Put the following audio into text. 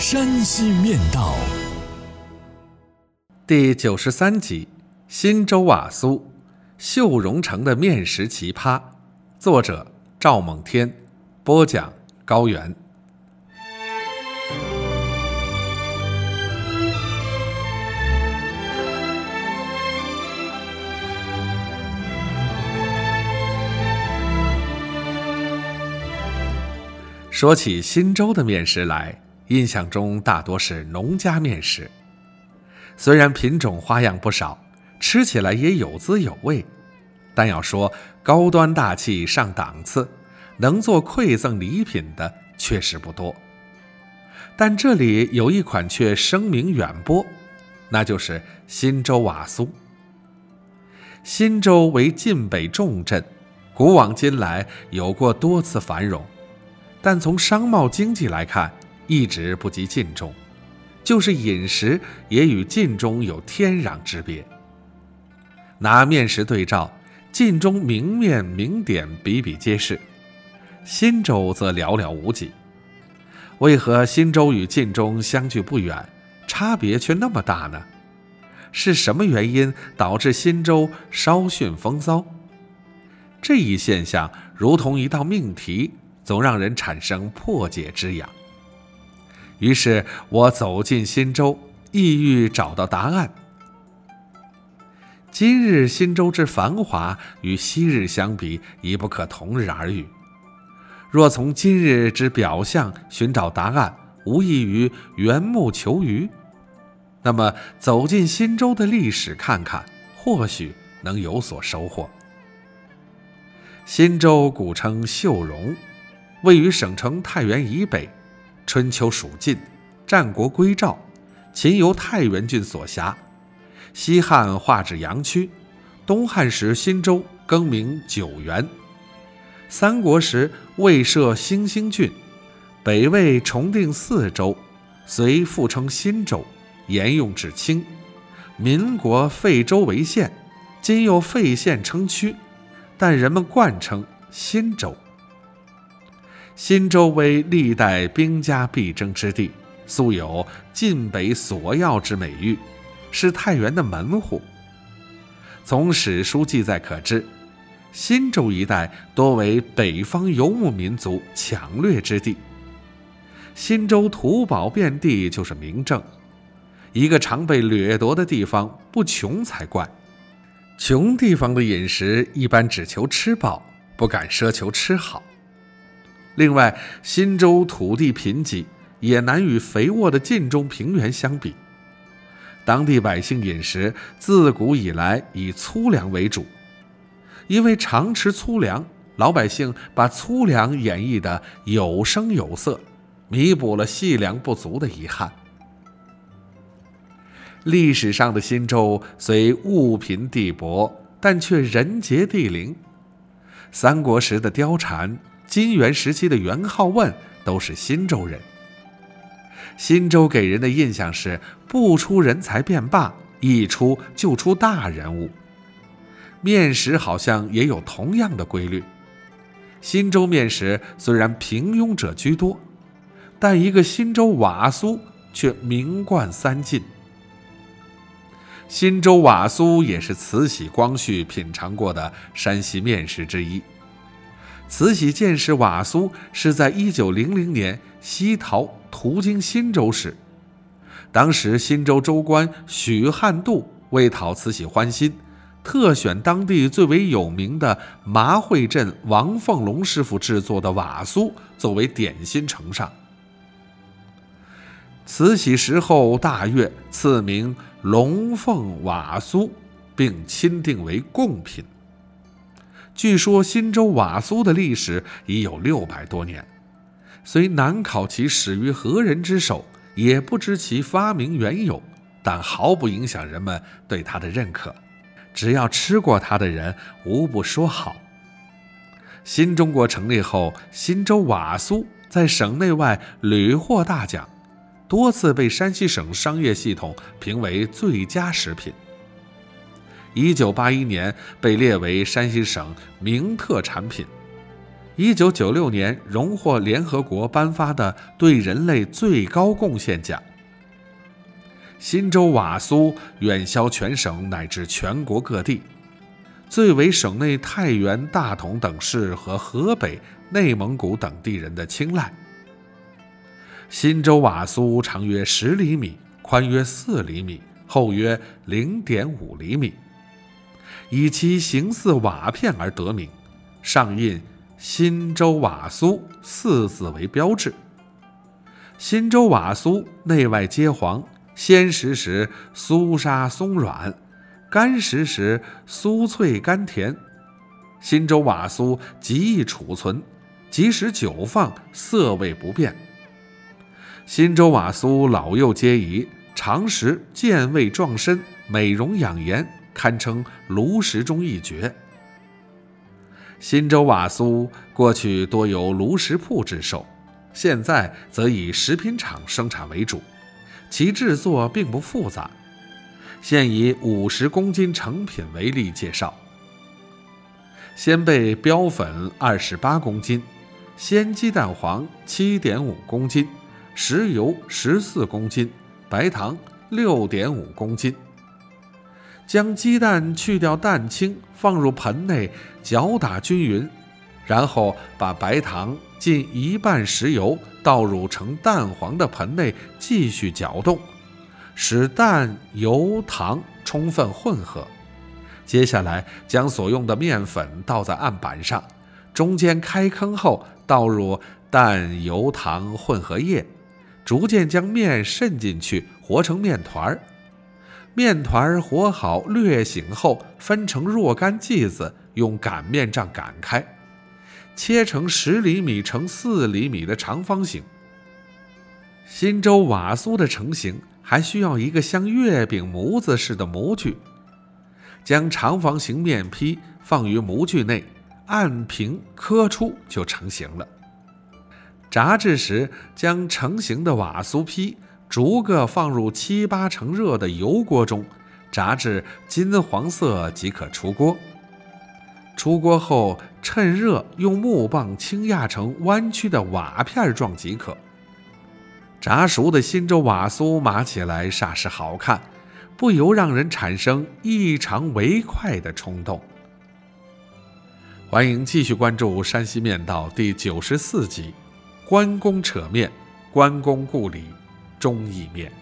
山西面道》第九十三集：忻州瓦苏，秀荣城的面食奇葩。作者：赵猛天，播讲：高原。说起忻州的面食来，印象中大多是农家面食。虽然品种花样不少，吃起来也有滋有味，但要说高端大气上档次，能做馈赠礼品的确实不多。但这里有一款却声名远播，那就是忻州瓦苏。忻州为晋北重镇，古往今来有过多次繁荣。但从商贸经济来看，一直不及晋中，就是饮食也与晋中有天壤之别。拿面食对照，晋中名面名点比比皆是，忻州则寥寥无几。为何忻州与晋中相距不远，差别却那么大呢？是什么原因导致忻州稍逊风骚？这一现象如同一道命题。总让人产生破解之痒。于是我走进忻州，意欲找到答案。今日忻州之繁华，与昔日相比，已不可同日而语。若从今日之表象寻找答案，无异于缘木求鱼。那么，走进忻州的历史看看，或许能有所收获。忻州古称秀容。位于省城太原以北，春秋属晋，战国归赵，秦由太原郡所辖，西汉划至阳曲，东汉时忻州更名九原，三国时魏设兴兴郡，北魏重定四州，遂复称新州，沿用至清，民国废州为县，今又废县称区，但人们惯称新州。忻州为历代兵家必争之地，素有“晋北索要”之美誉，是太原的门户。从史书记载可知，忻州一带多为北方游牧民族抢掠之地。忻州土宝遍地就是明证。一个常被掠夺的地方，不穷才怪。穷地方的饮食一般只求吃饱，不敢奢求吃好。另外，忻州土地贫瘠，也难与肥沃的晋中平原相比。当地百姓饮食自古以来以粗粮为主，因为常吃粗粮，老百姓把粗粮演绎得有声有色，弥补了细粮不足的遗憾。历史上的忻州虽物贫地薄，但却人杰地灵。三国时的貂蝉。金元时期的元好问都是忻州人。忻州给人的印象是不出人才便罢，一出就出大人物。面食好像也有同样的规律。忻州面食虽然平庸者居多，但一个忻州瓦苏却名冠三晋。忻州瓦苏也是慈禧、光绪品尝过的山西面食之一。慈禧见识瓦苏是在一九零零年西逃途经忻州时，当时忻州州官许汉度为讨慈禧欢心，特选当地最为有名的麻会镇王凤龙师傅制作的瓦苏作为点心呈上。慈禧时后大悦，赐名龙凤瓦苏，并钦定为贡品。据说忻州瓦苏的历史已有六百多年，虽难考其始于何人之手，也不知其发明缘由，但毫不影响人们对它的认可。只要吃过它的人，无不说好。新中国成立后，新州瓦苏在省内外屡获大奖，多次被山西省商业系统评为最佳食品。一九八一年被列为山西省名特产品。一九九六年荣获联合国颁发的对人类最高贡献奖。新州瓦苏远销全省乃至全国各地，最为省内太原、大同等市和河北、内蒙古等地人的青睐。新州瓦苏长约十厘米，宽约四厘米，厚约零点五厘米，以其形似瓦片而得名，上印。新州瓦酥四字为标志。新州瓦酥内外皆黄，鲜食时酥沙松软，干食时酥脆甘甜。新州瓦酥极易储存，即使久放色味不变。新州瓦酥老幼皆宜，常食健胃壮身、美容养颜，堪称炉石中一绝。新州瓦酥过去多由炉石铺制售，现在则以食品厂生产为主，其制作并不复杂。现以五十公斤成品为例介绍：鲜贝标粉二十八公斤，鲜鸡蛋黄七点五公斤，食油十四公斤，白糖六点五公斤。将鸡蛋去掉蛋清，放入盆内搅打均匀，然后把白糖浸一半食油倒入呈蛋黄的盆内，继续搅动，使蛋油糖充分混合。接下来将所用的面粉倒在案板上，中间开坑后倒入蛋油糖混合液，逐渐将面渗进去，和成面团儿。面团和好略醒后，分成若干剂子，用擀面杖擀开，切成十厘米乘四厘米的长方形。新州瓦酥的成型还需要一个像月饼模子似的模具，将长方形面坯放于模具内，按平磕出就成型了。炸制时，将成型的瓦酥坯。逐个放入七八成热的油锅中，炸至金黄色即可出锅。出锅后，趁热用木棒轻压成弯曲的瓦片状即可。炸熟的新州瓦酥码起来煞是好看，不由让人产生异常为快的冲动。欢迎继续关注《山西面道》第九十四集：关公扯面，关公故里。忠义面。